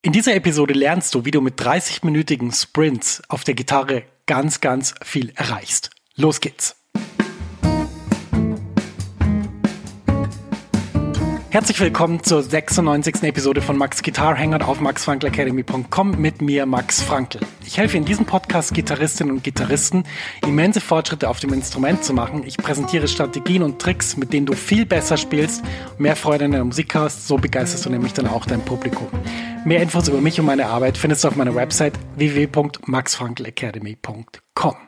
In dieser Episode lernst du, wie du mit 30-minütigen Sprints auf der Gitarre ganz, ganz viel erreichst. Los geht's! Herzlich willkommen zur 96. Episode von Max Guitar Hangout auf maxfrankelacademy.com mit mir, Max Frankl. Ich helfe in diesem Podcast Gitarristinnen und Gitarristen, immense Fortschritte auf dem Instrument zu machen. Ich präsentiere Strategien und Tricks, mit denen du viel besser spielst, mehr Freude in der Musik hast. So begeisterst du nämlich dann auch dein Publikum. Mehr Infos über mich und meine Arbeit findest du auf meiner Website www.maxfrankelacademy.com.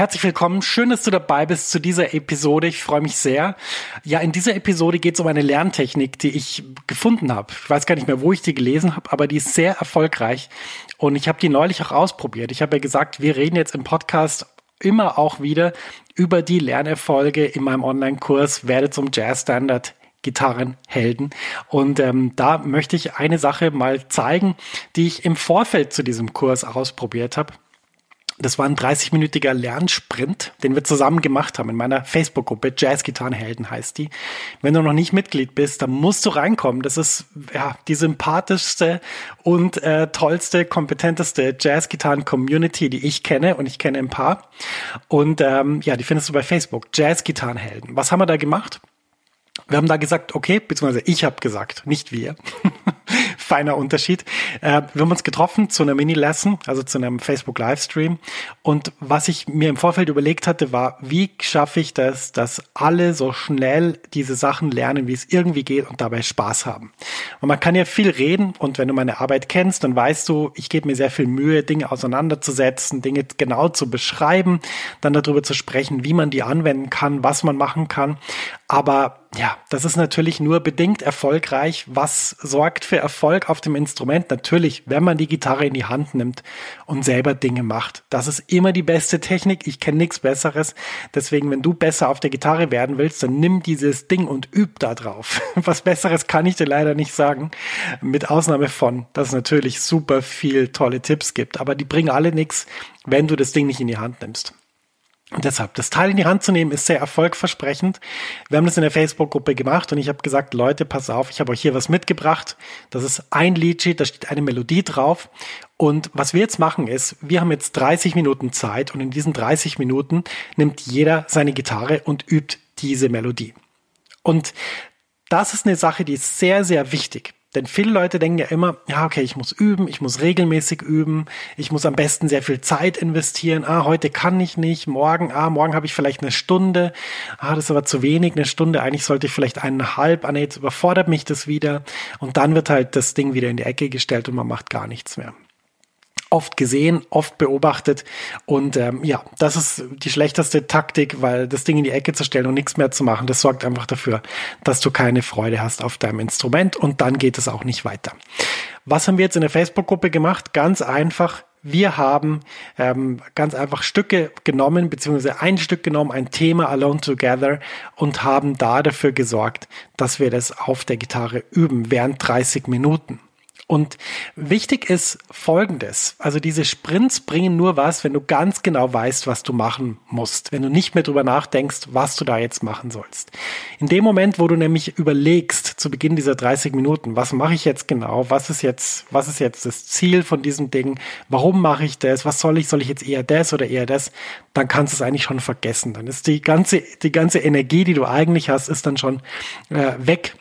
Herzlich willkommen. Schön, dass du dabei bist zu dieser Episode. Ich freue mich sehr. Ja, in dieser Episode geht es um eine Lerntechnik, die ich gefunden habe. Ich weiß gar nicht mehr, wo ich die gelesen habe, aber die ist sehr erfolgreich. Und ich habe die neulich auch ausprobiert. Ich habe ja gesagt, wir reden jetzt im Podcast immer auch wieder über die Lernerfolge in meinem Online-Kurs Werde zum Jazz-Standard Gitarrenhelden. Und ähm, da möchte ich eine Sache mal zeigen, die ich im Vorfeld zu diesem Kurs ausprobiert habe. Das war ein 30-minütiger Lernsprint, den wir zusammen gemacht haben in meiner Facebook-Gruppe. Jazz-Gitarrenhelden heißt die. Wenn du noch nicht Mitglied bist, dann musst du reinkommen. Das ist ja die sympathischste und äh, tollste, kompetenteste Jazz-Gitarren-Community, die ich kenne und ich kenne ein paar. Und ähm, ja, die findest du bei Facebook. Jazz-Gitarrenhelden. Was haben wir da gemacht? Wir haben da gesagt, okay, beziehungsweise ich habe gesagt, nicht wir. feiner Unterschied. Äh, wir haben uns getroffen zu einer Mini-Lesson, also zu einem Facebook-Livestream. Und was ich mir im Vorfeld überlegt hatte, war, wie schaffe ich das, dass alle so schnell diese Sachen lernen, wie es irgendwie geht und dabei Spaß haben. Und man kann ja viel reden und wenn du meine Arbeit kennst, dann weißt du, ich gebe mir sehr viel Mühe, Dinge auseinanderzusetzen, Dinge genau zu beschreiben, dann darüber zu sprechen, wie man die anwenden kann, was man machen kann. Aber ja, das ist natürlich nur bedingt erfolgreich. Was sorgt für Erfolg auf dem Instrument? Natürlich, wenn man die Gitarre in die Hand nimmt und selber Dinge macht. Das ist immer die beste Technik. Ich kenne nichts Besseres. Deswegen, wenn du besser auf der Gitarre werden willst, dann nimm dieses Ding und üb da drauf. Was Besseres kann ich dir leider nicht sagen. Mit Ausnahme von, dass es natürlich super viel tolle Tipps gibt. Aber die bringen alle nichts, wenn du das Ding nicht in die Hand nimmst. Und deshalb, das Teil in die Hand zu nehmen, ist sehr erfolgversprechend. Wir haben das in der Facebook-Gruppe gemacht und ich habe gesagt, Leute, pass auf, ich habe euch hier was mitgebracht. Das ist ein Liedsheet, da steht eine Melodie drauf. Und was wir jetzt machen ist, wir haben jetzt 30 Minuten Zeit und in diesen 30 Minuten nimmt jeder seine Gitarre und übt diese Melodie. Und das ist eine Sache, die ist sehr, sehr wichtig. Denn viele Leute denken ja immer, ja, okay, ich muss üben, ich muss regelmäßig üben, ich muss am besten sehr viel Zeit investieren. Ah, heute kann ich nicht, morgen, ah, morgen habe ich vielleicht eine Stunde. Ah, das ist aber zu wenig, eine Stunde. Eigentlich sollte ich vielleicht eineinhalb. Ah, nee, jetzt überfordert mich das wieder. Und dann wird halt das Ding wieder in die Ecke gestellt und man macht gar nichts mehr oft gesehen, oft beobachtet. Und ähm, ja, das ist die schlechteste Taktik, weil das Ding in die Ecke zu stellen und nichts mehr zu machen, das sorgt einfach dafür, dass du keine Freude hast auf deinem Instrument und dann geht es auch nicht weiter. Was haben wir jetzt in der Facebook-Gruppe gemacht? Ganz einfach. Wir haben ähm, ganz einfach Stücke genommen, beziehungsweise ein Stück genommen, ein Thema Alone Together und haben da dafür gesorgt, dass wir das auf der Gitarre üben während 30 Minuten. Und wichtig ist Folgendes. Also diese Sprints bringen nur was, wenn du ganz genau weißt, was du machen musst. Wenn du nicht mehr drüber nachdenkst, was du da jetzt machen sollst. In dem Moment, wo du nämlich überlegst, zu Beginn dieser 30 Minuten, was mache ich jetzt genau? Was ist jetzt, was ist jetzt das Ziel von diesem Ding? Warum mache ich das? Was soll ich? Soll ich jetzt eher das oder eher das? Dann kannst du es eigentlich schon vergessen. Dann ist die ganze, die ganze Energie, die du eigentlich hast, ist dann schon äh, weg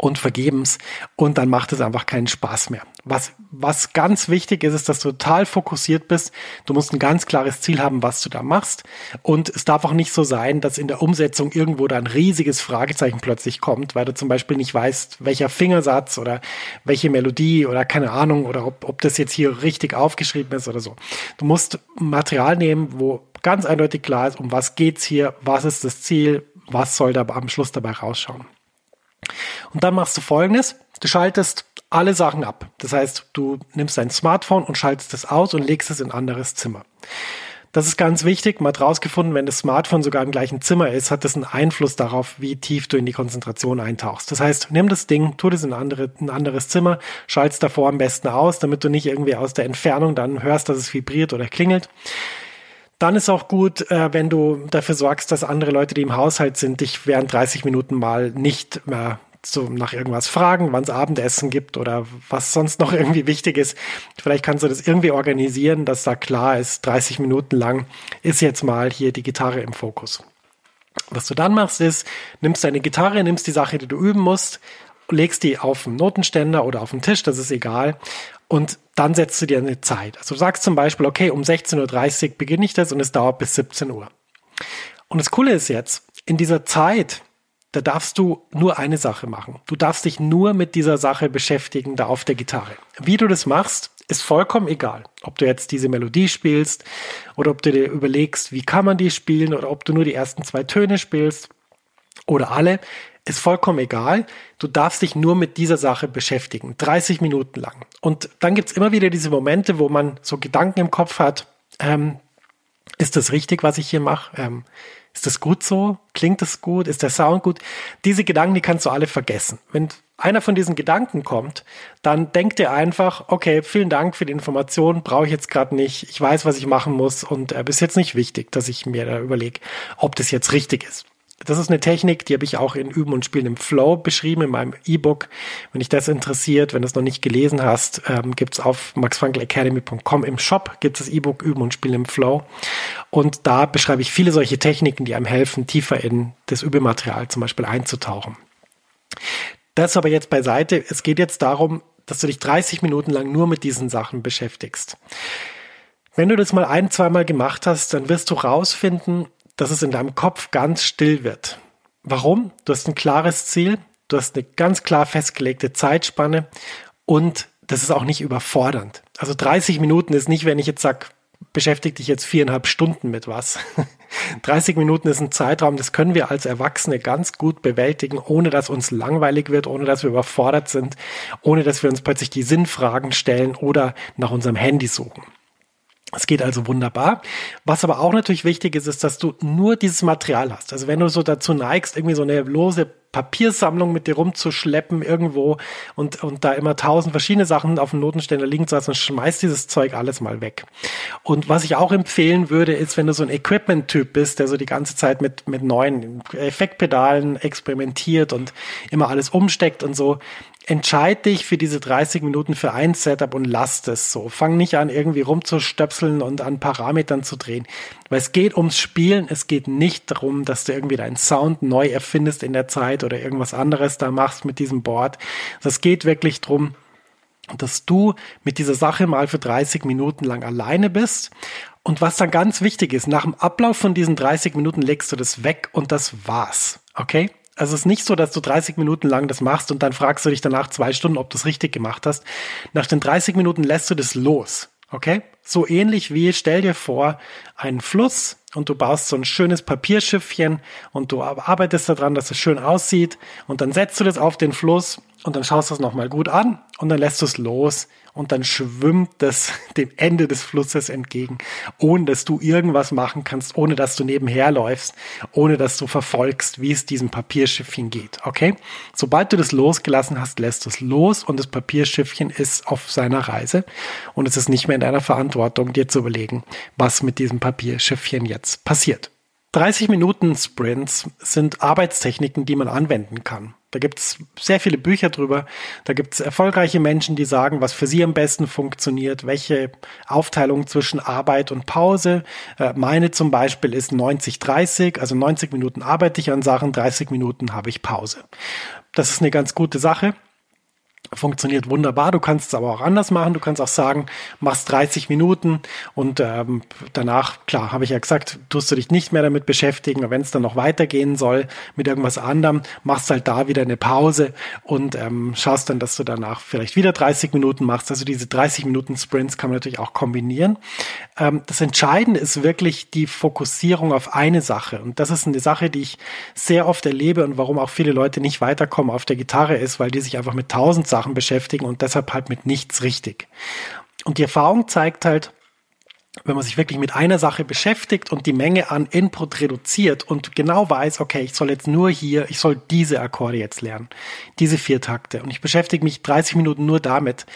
und vergebens und dann macht es einfach keinen Spaß mehr. Was, was ganz wichtig ist, ist, dass du total fokussiert bist. Du musst ein ganz klares Ziel haben, was du da machst. Und es darf auch nicht so sein, dass in der Umsetzung irgendwo da ein riesiges Fragezeichen plötzlich kommt, weil du zum Beispiel nicht weißt, welcher Fingersatz oder welche Melodie oder keine Ahnung oder ob, ob das jetzt hier richtig aufgeschrieben ist oder so. Du musst Material nehmen, wo ganz eindeutig klar ist, um was geht's hier, was ist das Ziel, was soll da am Schluss dabei rausschauen. Und dann machst du folgendes. Du schaltest alle Sachen ab. Das heißt, du nimmst dein Smartphone und schaltest es aus und legst es in ein anderes Zimmer. Das ist ganz wichtig. Man hat rausgefunden, wenn das Smartphone sogar im gleichen Zimmer ist, hat das einen Einfluss darauf, wie tief du in die Konzentration eintauchst. Das heißt, nimm das Ding, tu das in ein, andere, ein anderes Zimmer, schaltest davor am besten aus, damit du nicht irgendwie aus der Entfernung dann hörst, dass es vibriert oder klingelt. Dann ist auch gut, äh, wenn du dafür sorgst, dass andere Leute, die im Haushalt sind, dich während 30 Minuten mal nicht mehr so nach irgendwas fragen, wann es Abendessen gibt oder was sonst noch irgendwie wichtig ist. Vielleicht kannst du das irgendwie organisieren, dass da klar ist, 30 Minuten lang ist jetzt mal hier die Gitarre im Fokus. Was du dann machst, ist, nimmst deine Gitarre, nimmst die Sache, die du üben musst, legst die auf den Notenständer oder auf den Tisch, das ist egal, und dann setzt du dir eine Zeit. Also du sagst zum Beispiel, okay, um 16.30 Uhr beginne ich das und es dauert bis 17 Uhr. Und das Coole ist jetzt, in dieser Zeit, da darfst du nur eine Sache machen. Du darfst dich nur mit dieser Sache beschäftigen, da auf der Gitarre. Wie du das machst, ist vollkommen egal. Ob du jetzt diese Melodie spielst oder ob du dir überlegst, wie kann man die spielen oder ob du nur die ersten zwei Töne spielst oder alle ist vollkommen egal. Du darfst dich nur mit dieser Sache beschäftigen. 30 Minuten lang. Und dann gibt's immer wieder diese Momente, wo man so Gedanken im Kopf hat. Ähm, ist das richtig, was ich hier mache? Ähm, ist das gut so? Klingt das gut? Ist der Sound gut? Diese Gedanken, die kannst du alle vergessen. Wenn einer von diesen Gedanken kommt, dann denk dir einfach, okay, vielen Dank für die Information, brauche ich jetzt gerade nicht. Ich weiß, was ich machen muss und äh, ist jetzt nicht wichtig, dass ich mir da überlege, ob das jetzt richtig ist. Das ist eine Technik, die habe ich auch in Üben und Spielen im Flow beschrieben, in meinem E-Book. Wenn dich das interessiert, wenn du es noch nicht gelesen hast, ähm, gibt es auf maxfrankelacademy.com im Shop gibt es das E-Book Üben und Spielen im Flow. Und da beschreibe ich viele solche Techniken, die einem helfen, tiefer in das Übematerial zum Beispiel einzutauchen. Das aber jetzt beiseite. Es geht jetzt darum, dass du dich 30 Minuten lang nur mit diesen Sachen beschäftigst. Wenn du das mal ein, zweimal gemacht hast, dann wirst du rausfinden, dass es in deinem Kopf ganz still wird. Warum? Du hast ein klares Ziel, du hast eine ganz klar festgelegte Zeitspanne und das ist auch nicht überfordernd. Also 30 Minuten ist nicht, wenn ich jetzt sage, beschäftige dich jetzt viereinhalb Stunden mit was. 30 Minuten ist ein Zeitraum, das können wir als Erwachsene ganz gut bewältigen, ohne dass uns langweilig wird, ohne dass wir überfordert sind, ohne dass wir uns plötzlich die Sinnfragen stellen oder nach unserem Handy suchen. Es geht also wunderbar. Was aber auch natürlich wichtig ist, ist, dass du nur dieses Material hast. Also wenn du so dazu neigst, irgendwie so eine lose Papiersammlung mit dir rumzuschleppen irgendwo und, und da immer tausend verschiedene Sachen auf dem Notenständer liegen zu lassen, schmeiß dieses Zeug alles mal weg. Und was ich auch empfehlen würde, ist, wenn du so ein Equipment-Typ bist, der so die ganze Zeit mit, mit neuen Effektpedalen experimentiert und immer alles umsteckt und so, entscheid dich für diese 30 Minuten für ein Setup und lass es so. Fang nicht an, irgendwie rumzustöpseln und an Parametern zu drehen. Weil es geht ums Spielen, es geht nicht darum, dass du irgendwie deinen Sound neu erfindest in der Zeit oder irgendwas anderes da machst mit diesem Board. Es geht wirklich darum, dass du mit dieser Sache mal für 30 Minuten lang alleine bist. Und was dann ganz wichtig ist, nach dem Ablauf von diesen 30 Minuten legst du das weg und das war's. Okay? Also es ist nicht so, dass du 30 Minuten lang das machst und dann fragst du dich danach zwei Stunden, ob du es richtig gemacht hast. Nach den 30 Minuten lässt du das los. Okay? So ähnlich wie, stell dir vor, einen Fluss und du baust so ein schönes Papierschiffchen und du arbeitest daran, dass es schön aussieht und dann setzt du das auf den Fluss und dann schaust du es nochmal gut an und dann lässt du es los und dann schwimmt es dem Ende des Flusses entgegen, ohne dass du irgendwas machen kannst, ohne dass du nebenher läufst, ohne dass du verfolgst, wie es diesem Papierschiffchen geht. Okay? Sobald du das losgelassen hast, lässt du es los und das Papierschiffchen ist auf seiner Reise und es ist nicht mehr in deiner Verantwortung, dir zu überlegen, was mit diesem Papierschiffchen jetzt passiert. 30 Minuten Sprints sind Arbeitstechniken, die man anwenden kann. Da gibt es sehr viele Bücher drüber. Da gibt es erfolgreiche Menschen, die sagen, was für sie am besten funktioniert, welche Aufteilung zwischen Arbeit und Pause. Äh, meine zum Beispiel ist 90-30, also 90 Minuten arbeite ich an Sachen, 30 Minuten habe ich Pause. Das ist eine ganz gute Sache funktioniert wunderbar. Du kannst es aber auch anders machen. Du kannst auch sagen, machst 30 Minuten und ähm, danach, klar, habe ich ja gesagt, tust du dich nicht mehr damit beschäftigen. Wenn es dann noch weitergehen soll mit irgendwas anderem, machst halt da wieder eine Pause und ähm, schaust dann, dass du danach vielleicht wieder 30 Minuten machst. Also diese 30 Minuten Sprints kann man natürlich auch kombinieren. Ähm, das Entscheidende ist wirklich die Fokussierung auf eine Sache. Und das ist eine Sache, die ich sehr oft erlebe und warum auch viele Leute nicht weiterkommen auf der Gitarre ist, weil die sich einfach mit tausend Sachen Sachen beschäftigen und deshalb halt mit nichts richtig. Und die Erfahrung zeigt halt, wenn man sich wirklich mit einer Sache beschäftigt und die Menge an Input reduziert und genau weiß, okay, ich soll jetzt nur hier, ich soll diese Akkorde jetzt lernen, diese vier Takte und ich beschäftige mich 30 Minuten nur damit,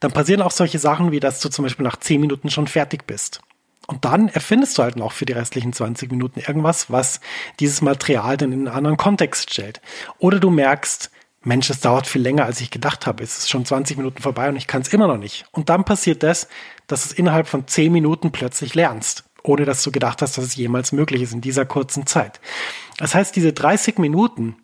dann passieren auch solche Sachen wie, dass du zum Beispiel nach 10 Minuten schon fertig bist. Und dann erfindest du halt noch für die restlichen 20 Minuten irgendwas, was dieses Material dann in einen anderen Kontext stellt. Oder du merkst, Mensch, es dauert viel länger, als ich gedacht habe. Es ist schon 20 Minuten vorbei und ich kann es immer noch nicht. Und dann passiert das, dass es innerhalb von 10 Minuten plötzlich lernst, ohne dass du gedacht hast, dass es jemals möglich ist in dieser kurzen Zeit. Das heißt, diese 30 Minuten,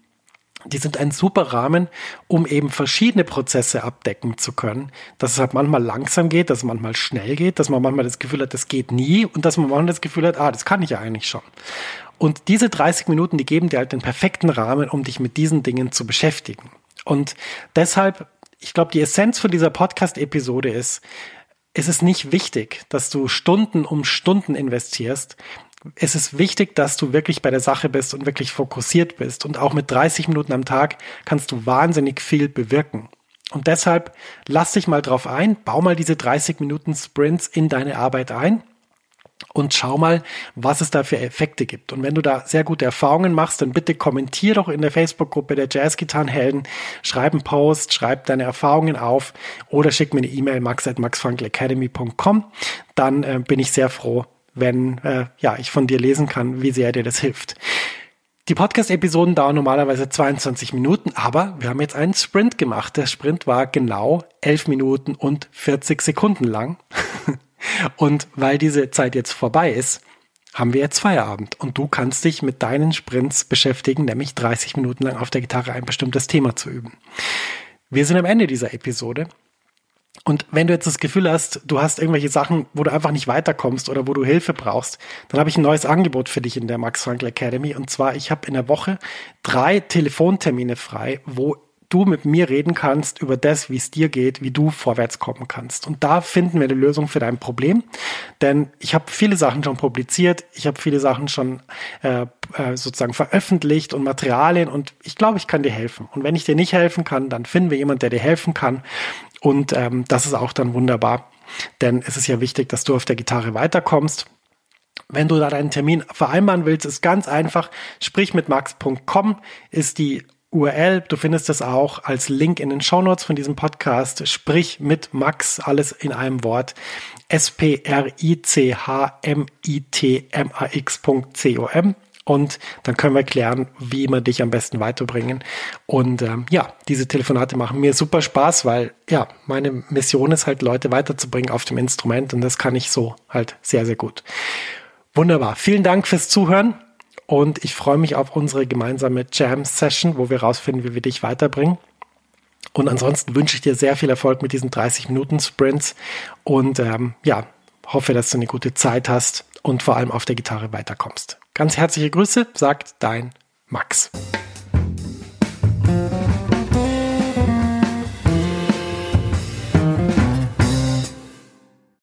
die sind ein super Rahmen, um eben verschiedene Prozesse abdecken zu können. Dass es halt manchmal langsam geht, dass es manchmal schnell geht, dass man manchmal das Gefühl hat, das geht nie und dass man manchmal das Gefühl hat, ah, das kann ich ja eigentlich schon. Und diese 30 Minuten, die geben dir halt den perfekten Rahmen, um dich mit diesen Dingen zu beschäftigen. Und deshalb, ich glaube, die Essenz von dieser Podcast-Episode ist, es ist nicht wichtig, dass du Stunden um Stunden investierst. Es ist wichtig, dass du wirklich bei der Sache bist und wirklich fokussiert bist. Und auch mit 30 Minuten am Tag kannst du wahnsinnig viel bewirken. Und deshalb lass dich mal drauf ein, bau mal diese 30 Minuten Sprints in deine Arbeit ein und schau mal, was es da für Effekte gibt. Und wenn du da sehr gute Erfahrungen machst, dann bitte kommentier doch in der Facebook-Gruppe der Jazzgitarrenhelden, schreib einen Post, schreib deine Erfahrungen auf oder schick mir eine E-Mail max at maxfrankelacademy.com. Dann äh, bin ich sehr froh, wenn äh, ja, ich von dir lesen kann, wie sehr dir das hilft. Die Podcast-Episoden dauern normalerweise 22 Minuten, aber wir haben jetzt einen Sprint gemacht. Der Sprint war genau 11 Minuten und 40 Sekunden lang. Und weil diese Zeit jetzt vorbei ist, haben wir jetzt Feierabend und du kannst dich mit deinen Sprints beschäftigen, nämlich 30 Minuten lang auf der Gitarre ein bestimmtes Thema zu üben. Wir sind am Ende dieser Episode. Und wenn du jetzt das Gefühl hast, du hast irgendwelche Sachen, wo du einfach nicht weiterkommst oder wo du Hilfe brauchst, dann habe ich ein neues Angebot für dich in der Max Frankl Academy. Und zwar, ich habe in der Woche drei Telefontermine frei, wo du mit mir reden kannst über das, wie es dir geht, wie du vorwärts kommen kannst. Und da finden wir eine Lösung für dein Problem. Denn ich habe viele Sachen schon publiziert, ich habe viele Sachen schon äh, äh, sozusagen veröffentlicht und Materialien und ich glaube, ich kann dir helfen. Und wenn ich dir nicht helfen kann, dann finden wir jemanden, der dir helfen kann. Und ähm, das ist auch dann wunderbar. Denn es ist ja wichtig, dass du auf der Gitarre weiterkommst. Wenn du da deinen Termin vereinbaren willst, ist ganz einfach. Sprich mit max.com ist die URL. Du findest es auch als Link in den Shownotes von diesem Podcast. Sprich mit Max, alles in einem Wort. S-P-R-I-C-H-M-I-T-M-A-X.com. Und dann können wir klären, wie wir dich am besten weiterbringen. Und ähm, ja, diese Telefonate machen mir super Spaß, weil ja, meine Mission ist halt, Leute weiterzubringen auf dem Instrument. Und das kann ich so halt sehr, sehr gut. Wunderbar. Vielen Dank fürs Zuhören. Und ich freue mich auf unsere gemeinsame Jam-Session, wo wir rausfinden, wie wir dich weiterbringen. Und ansonsten wünsche ich dir sehr viel Erfolg mit diesen 30-Minuten-Sprints und ähm, ja, hoffe, dass du eine gute Zeit hast und vor allem auf der Gitarre weiterkommst. Ganz herzliche Grüße, sagt dein Max.